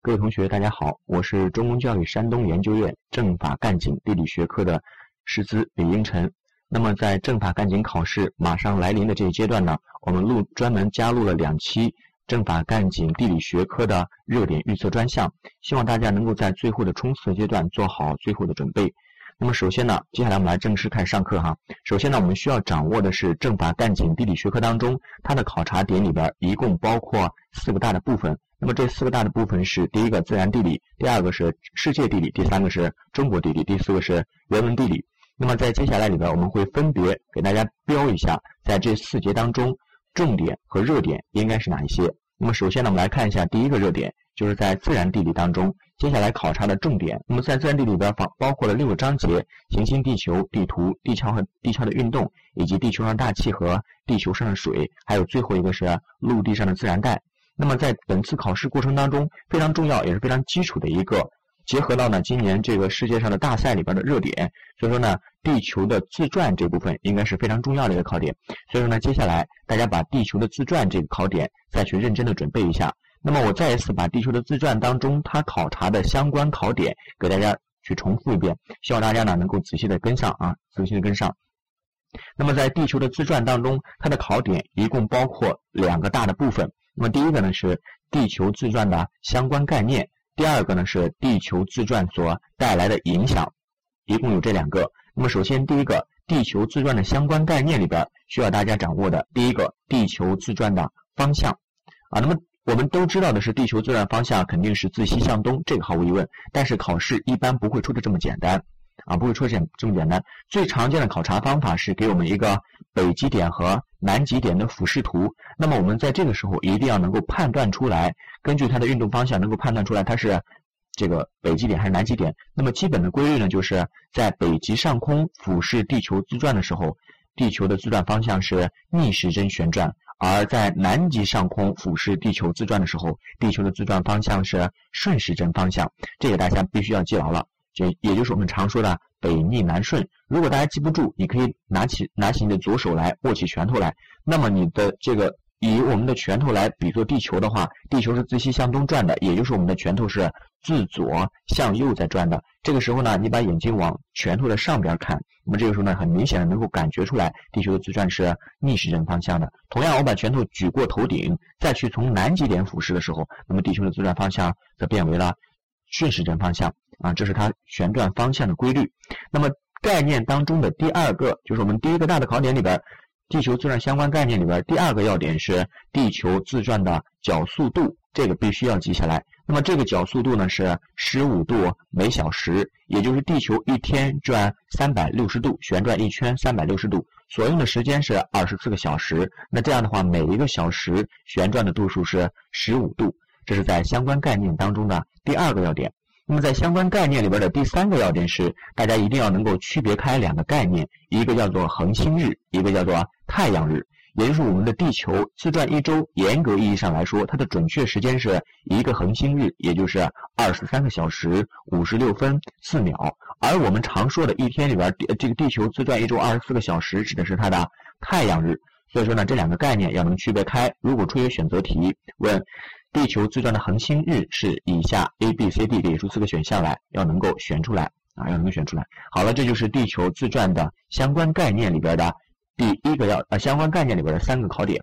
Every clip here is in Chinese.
各位同学，大家好，我是中公教育山东研究院政法干警地理学科的师资李英晨。那么，在政法干警考试马上来临的这一阶段呢，我们录专门加入了两期政法干警地理学科的热点预测专项，希望大家能够在最后的冲刺阶段做好最后的准备。那么，首先呢，接下来我们来正式开始上课哈。首先呢，我们需要掌握的是政法干警地理学科当中它的考察点里边一共包括四个大的部分。那么这四个大的部分是：第一个自然地理，第二个是世界地理，第三个是中国地理，第四个是人文地理。那么在接下来里边，我们会分别给大家标一下，在这四节当中，重点和热点应该是哪一些。那么首先呢，我们来看一下第一个热点，就是在自然地理当中，接下来考察的重点。那么在自然地理里边，包包括了六个章节：行星地球、地图、地壳和地壳的运动，以及地球上大气和地球上的水，还有最后一个是陆地上的自然带。那么在本次考试过程当中，非常重要也是非常基础的一个。结合到呢，今年这个世界上的大赛里边的热点，所以说呢，地球的自转这部分应该是非常重要的一个考点。所以说呢，接下来大家把地球的自转这个考点再去认真的准备一下。那么我再一次把地球的自转当中它考察的相关考点给大家去重复一遍，希望大家呢能够仔细的跟上啊，仔细的跟上。那么在地球的自转当中，它的考点一共包括两个大的部分。那么第一个呢是地球自转的相关概念。第二个呢是地球自转所带来的影响，一共有这两个。那么首先第一个地球自转的相关概念里边需要大家掌握的第一个地球自转的方向啊。那么我们都知道的是地球自转方向肯定是自西向东，这个毫无疑问。但是考试一般不会出的这么简单啊，不会出现这么简单。最常见的考察方法是给我们一个北极点和南极点的俯视图。那么我们在这个时候一定要能够判断出来。根据它的运动方向，能够判断出来它是这个北极点还是南极点。那么基本的规律呢，就是在北极上空俯视地球自转的时候，地球的自转方向是逆时针旋转；而在南极上空俯视地球自转的时候，地球的自转方向是顺时针方向。这个大家必须要记牢了，就也就是我们常说的北逆南顺。如果大家记不住，你可以拿起拿起你的左手来，握起拳头来，那么你的这个。以我们的拳头来比作地球的话，地球是自西向东转的，也就是我们的拳头是自左向右在转的。这个时候呢，你把眼睛往拳头的上边看，那么这个时候呢，很明显的能够感觉出来，地球的自转是逆时针方向的。同样，我把拳头举过头顶，再去从南极点俯视的时候，那么地球的自转方向则变为了顺时针方向啊，这是它旋转方向的规律。那么概念当中的第二个，就是我们第一个大的考点里边。地球自转相关概念里边，第二个要点是地球自转的角速度，这个必须要记下来。那么这个角速度呢是十五度每小时，也就是地球一天转三百六十度，旋转一圈三百六十度，所用的时间是二十四个小时。那这样的话，每一个小时旋转的度数是十五度，这是在相关概念当中的第二个要点。那么在相关概念里边的第三个要点是，大家一定要能够区别开两个概念，一个叫做恒星日，一个叫做太阳日。也就是我们的地球自转一周，严格意义上来说，它的准确时间是一个恒星日，也就是二十三个小时五十六分四秒。而我们常说的一天里边，这个地球自转一周二十四个小时，指的是它的太阳日。所以说呢，这两个概念要能区别开。如果出现选择题问。地球自转的恒星日是以下 A、B、C、D 列出四个选项来，要能够选出来啊，要能够选出来。好了，这就是地球自转的相关概念里边的第一个要呃相关概念里边的三个考点。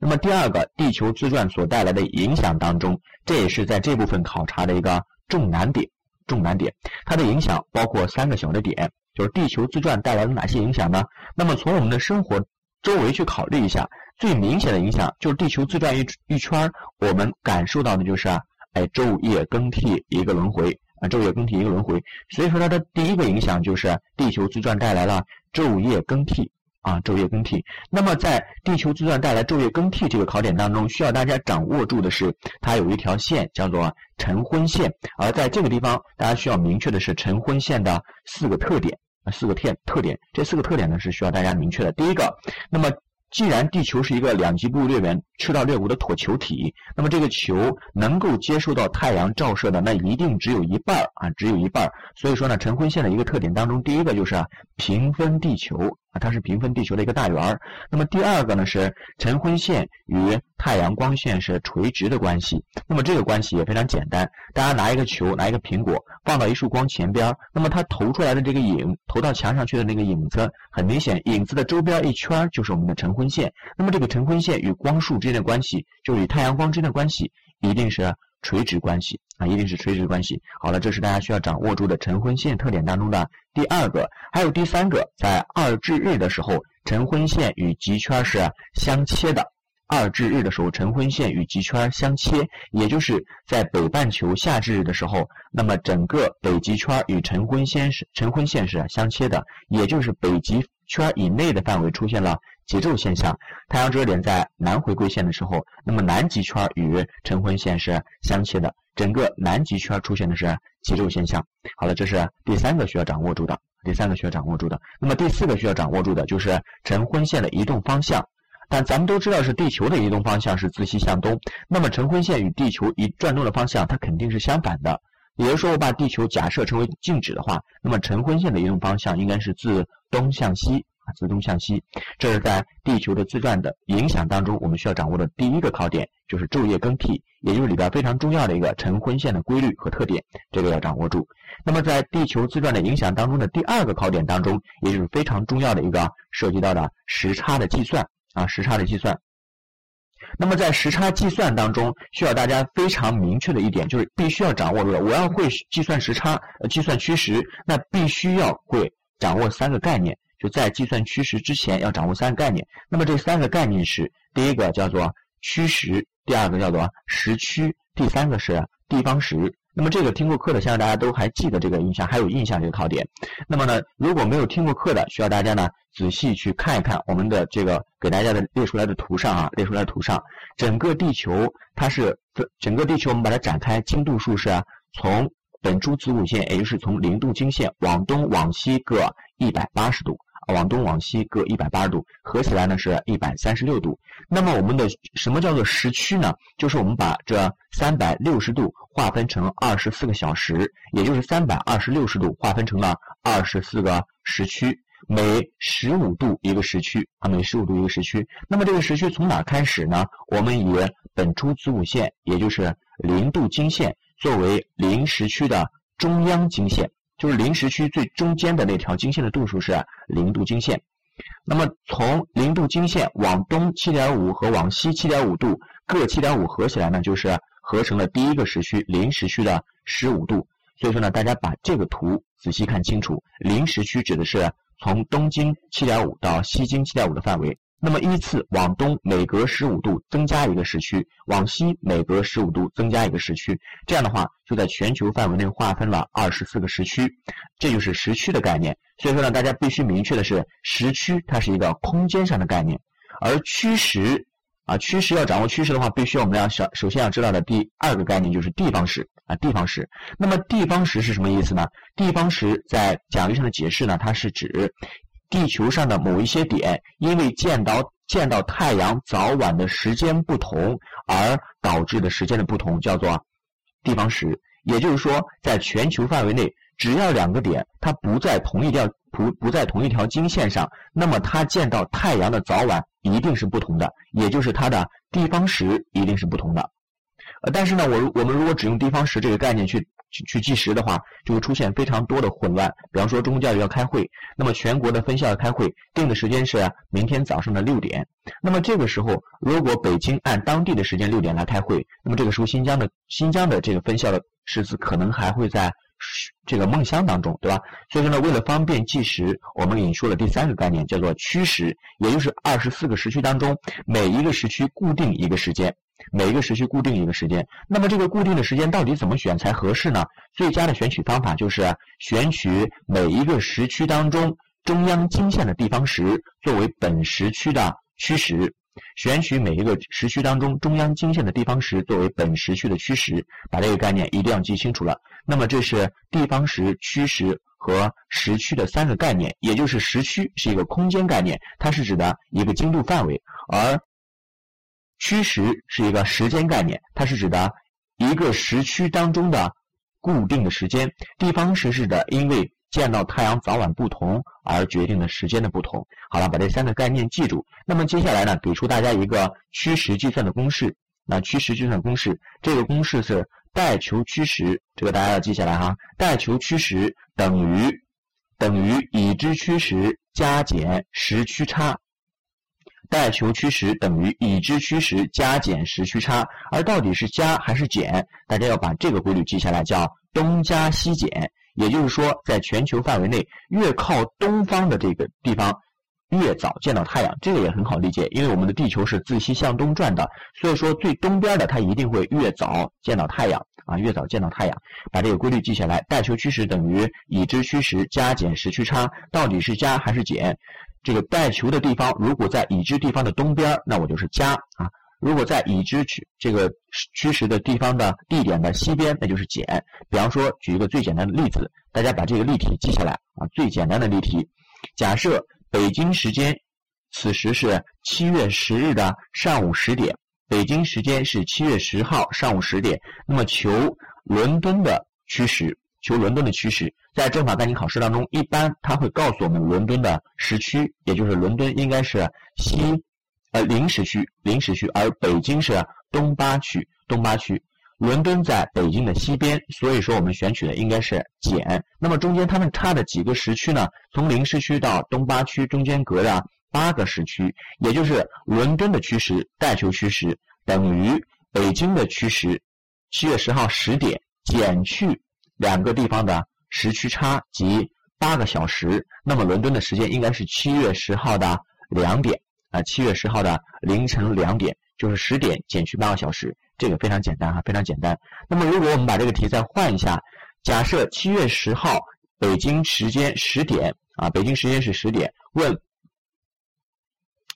那么第二个，地球自转所带来的影响当中，这也是在这部分考察的一个重难点。重难点，它的影响包括三个小的点，就是地球自转带来了哪些影响呢？那么从我们的生活周围去考虑一下。最明显的影响就是地球自转一一圈，我们感受到的就是啊，哎，昼夜更替一个轮回啊，昼夜更替一个轮回。所以说它的第一个影响就是地球自转带来了昼夜更替啊，昼夜更替。那么在地球自转带来昼夜更替这个考点当中，需要大家掌握住的是，它有一条线叫做晨昏线。而在这个地方，大家需要明确的是晨昏线的四个特点啊，四个特特点。这四个特点呢是需要大家明确的。第一个，那么。既然地球是一个两极部略圆、赤道略弧的椭球体，那么这个球能够接受到太阳照射的，那一定只有一半啊，只有一半。所以说呢，晨昏线的一个特点当中，第一个就是啊平分地球啊，它是平分地球的一个大圆儿。那么第二个呢是晨昏线与太阳光线是垂直的关系。那么这个关系也非常简单，大家拿一个球，拿一个苹果，放到一束光前边，那么它投出来的这个影，投到墙上去的那个影子，很明显，影子的周边一圈就是我们的晨。昏线，那么这个晨昏线与光束之间的关系，就与太阳光之间的关系，一定是垂直关系啊，一定是垂直关系。好了，这是大家需要掌握住的晨昏线特点当中的第二个，还有第三个，在二至日的时候，晨昏线与极圈是相切的。二至日的时候，晨昏线与极圈相切，也就是在北半球夏至日的时候，那么整个北极圈与晨昏线是晨昏线是相切的，也就是北极圈以内的范围出现了。极昼现象，太阳折射点在南回归线的时候，那么南极圈与晨昏线是相切的，整个南极圈出现的是极昼现象。好了，这是第三个需要掌握住的，第三个需要掌握住的。那么第四个需要掌握住的就是晨昏线的移动方向。但咱们都知道是地球的移动方向是自西向东，那么晨昏线与地球一转动的方向它肯定是相反的。也就是说，我把地球假设成为静止的话，那么晨昏线的移动方向应该是自东向西。自东向西，这是在地球的自转的影响当中，我们需要掌握的第一个考点，就是昼夜更替，也就是里边非常重要的一个晨昏线的规律和特点，这个要掌握住。那么在地球自转的影响当中的第二个考点当中，也就是非常重要的一个涉及到的时差的计算啊，时差的计算。那么在时差计算当中，需要大家非常明确的一点，就是必须要掌握住的，我要会计算时差，呃，计算趋时，那必须要会掌握三个概念。就在计算趋势之前，要掌握三个概念。那么这三个概念是：第一个叫做趋时，第二个叫做时区，第三个是地方时。那么这个听过课的，相信大家都还记得这个印象，还有印象这个考点。那么呢，如果没有听过课的，需要大家呢仔细去看一看我们的这个给大家的列出来的图上啊，列出来的图上，整个地球它是整个地球，我们把它展开经度数是从本初子午线，也就是从零度经线往东往西各一百八十度。往东往西各一百八十度，合起来呢是一百三十六度。那么我们的什么叫做时区呢？就是我们把这三百六十度划分成二十四个小时，也就是三百二十六十度划分成了二十四个时区，每十五度一个时区啊，每十五度一个时区。那么这个时区从哪开始呢？我们以本初子午线，也就是零度经线作为零时区的中央经线。就是零时区最中间的那条经线的度数是零度经线，那么从零度经线往东七点五和往西七点五度各七点五合起来呢，就是合成了第一个时区零时区的十五度。所以说呢，大家把这个图仔细看清楚，零时区指的是从东经七点五到西经七点五的范围。那么依次往东每隔十五度增加一个时区，往西每隔十五度增加一个时区，这样的话就在全球范围内划分了二十四个时区，这就是时区的概念。所以说呢，大家必须明确的是，时区它是一个空间上的概念，而趋时啊，趋时要掌握趋势的话，必须我们要首首先要知道的第二个概念就是地方时啊，地方时。那么地方时是什么意思呢？地方时在讲义上的解释呢，它是指。地球上的某一些点，因为见到见到太阳早晚的时间不同，而导致的时间的不同，叫做地方时。也就是说，在全球范围内，只要两个点它不在同一条不不在同一条经线上，那么它见到太阳的早晚一定是不同的，也就是它的地方时一定是不同的。呃，但是呢，我我们如果只用地方时这个概念去。去去计时的话，就会出现非常多的混乱。比方说，中国教育要开会，那么全国的分校要开会，定的时间是明天早上的六点。那么这个时候，如果北京按当地的时间六点来开会，那么这个时候新疆的新疆的这个分校的师资可能还会在这个梦乡当中，对吧？所以说呢，为了方便计时，我们引出了第三个概念，叫做区时，也就是二十四个时区当中，每一个时区固定一个时间。每一个时区固定一个时间，那么这个固定的时间到底怎么选才合适呢？最佳的选取方法就是选取每一个时区当中中央经线的地方时作为本时区的区时。选取每一个时区当中中央经线的地方时作为本时区的区时，把这个概念一定要记清楚了。那么这是地方时、区时和时区的三个概念，也就是时区是一个空间概念，它是指的一个经度范围，而区时是一个时间概念，它是指的一个时区当中的固定的时间。地方时是指的，因为见到太阳早晚不同而决定的时间的不同。好了，把这三个概念记住。那么接下来呢，给出大家一个趋时计算的公式。那趋时计算公式，这个公式是带求趋时，这个大家要记下来哈。带求趋时等于等于已知趋时加减时区差。带求趋时等于已知趋时加减时区差。而到底是加还是减，大家要把这个规律记下来，叫东加西减。也就是说，在全球范围内，越靠东方的这个地方，越早见到太阳。这个也很好理解，因为我们的地球是自西向东转的，所以说最东边的它一定会越早见到太阳啊，越早见到太阳。把这个规律记下来，带球趋时等于已知趋时加减时区差，到底是加还是减？这个带球的地方如果在已知地方的东边，那我就是加啊。如果在已知区这个趋势的地方的地点的西边，那就是减。比方说，举一个最简单的例子，大家把这个例题记下来啊。最简单的例题，假设北京时间此时是七月十日的上午十点，北京时间是七月十号上午十点。那么求伦敦的趋势，求伦敦的趋势，在政法概念考试当中，一般它会告诉我们伦敦的时区，也就是伦敦应该是西。呃，临时区，临时区，而北京是东八区，东八区。伦敦在北京的西边，所以说我们选取的应该是减。那么中间它们差的几个时区呢？从临时区到东八区中间隔的八个时区，也就是伦敦的趋时带球趋时等于北京的趋时，七月十号十点减去两个地方的时区差即八个小时。那么伦敦的时间应该是七月十号的两点。啊，七月十号的凌晨两点，就是十点减去八个小时，这个非常简单哈，非常简单。那么，如果我们把这个题再换一下，假设七月十号北京时间十点啊，北京时间是十点，问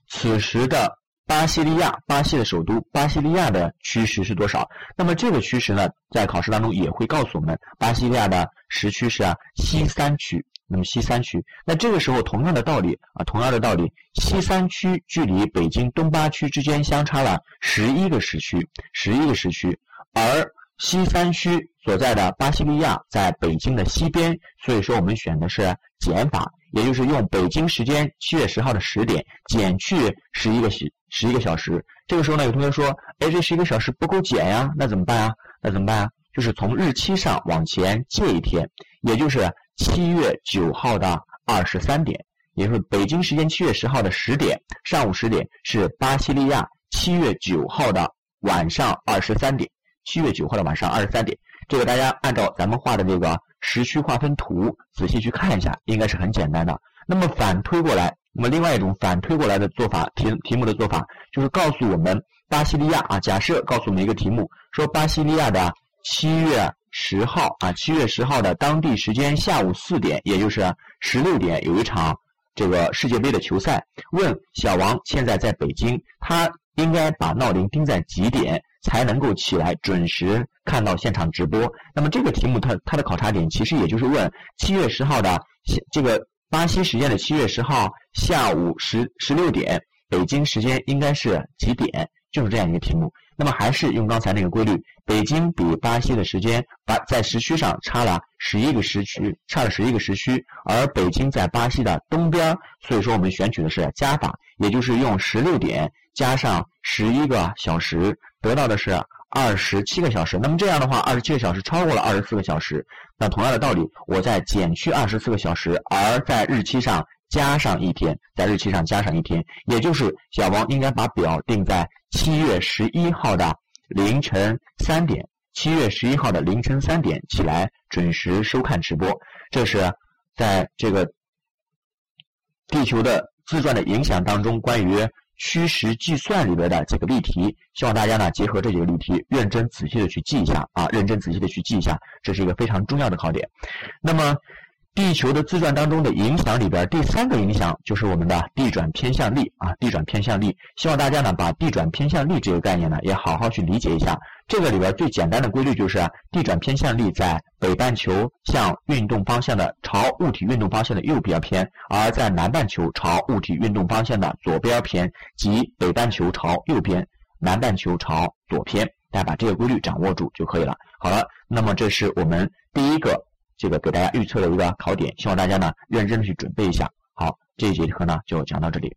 此时的巴西利亚，巴西的首都巴西利亚的趋势是多少？那么这个趋势呢，在考试当中也会告诉我们，巴西利亚的时区是啊西三区。那么西三区，那这个时候同样的道理啊，同样的道理，西三区距离北京东八区之间相差了十一个时区，十一个时区，而西三区所在的巴西利亚在北京的西边，所以说我们选的是减法，也就是用北京时间七月十号的十点减去十一个时十一个小时。这个时候呢，有同学说，哎，这十一个小时不够减呀，那怎么办啊？那怎么办啊？就是从日期上往前借一天，也就是。七月九号的二十三点，也就是北京时间七月十号的十点，上午十点是巴西利亚七月九号的晚上二十三点。七月九号的晚上二十三点，这个大家按照咱们画的这个时区划分图仔细去看一下，应该是很简单的。那么反推过来，那么另外一种反推过来的做法，题题目的做法就是告诉我们巴西利亚啊，假设告诉我们一个题目，说巴西利亚的七月。十号啊，七月十号的当地时间下午四点，也就是十六点，有一场这个世界杯的球赛。问小王现在在北京，他应该把闹铃定在几点才能够起来准时看到现场直播？那么这个题目它它的考察点其实也就是问七月十号的这个巴西时间的七月十号下午十十六点，北京时间应该是几点？就是这样一个题目。那么还是用刚才那个规律，北京比巴西的时间把在时区上差了十一个时区，差了十一个时区，而北京在巴西的东边，所以说我们选取的是加法，也就是用十六点加上十一个小时，得到的是二十七个小时。那么这样的话，二十七个小时超过了二十四个小时，那同样的道理，我再减去二十四个小时，而在日期上加上一天，在日期上加上一天，也就是小王应该把表定在。七月十一号的凌晨三点，七月十一号的凌晨三点起来准时收看直播。这是在这个地球的自转的影响当中，关于虚实计算里边的几个例题，希望大家呢结合这几个例题，认真仔细的去记一下啊，认真仔细的去记一下，这是一个非常重要的考点。那么地球的自转当中的影响里边，第三个影响就是我们的地转偏向力啊，地转偏向力。希望大家呢把地转偏向力这个概念呢也好好去理解一下。这个里边最简单的规律就是地转偏向力在北半球向运动方向的朝物体运动方向的右边偏，而在南半球朝物体运动方向的左边偏，即北半球朝右边，南半球朝左偏。大家把这个规律掌握住就可以了。好了，那么这是我们第一个。这个给大家预测的一个考点，希望大家呢认真的去准备一下。好，这一节课呢就讲到这里。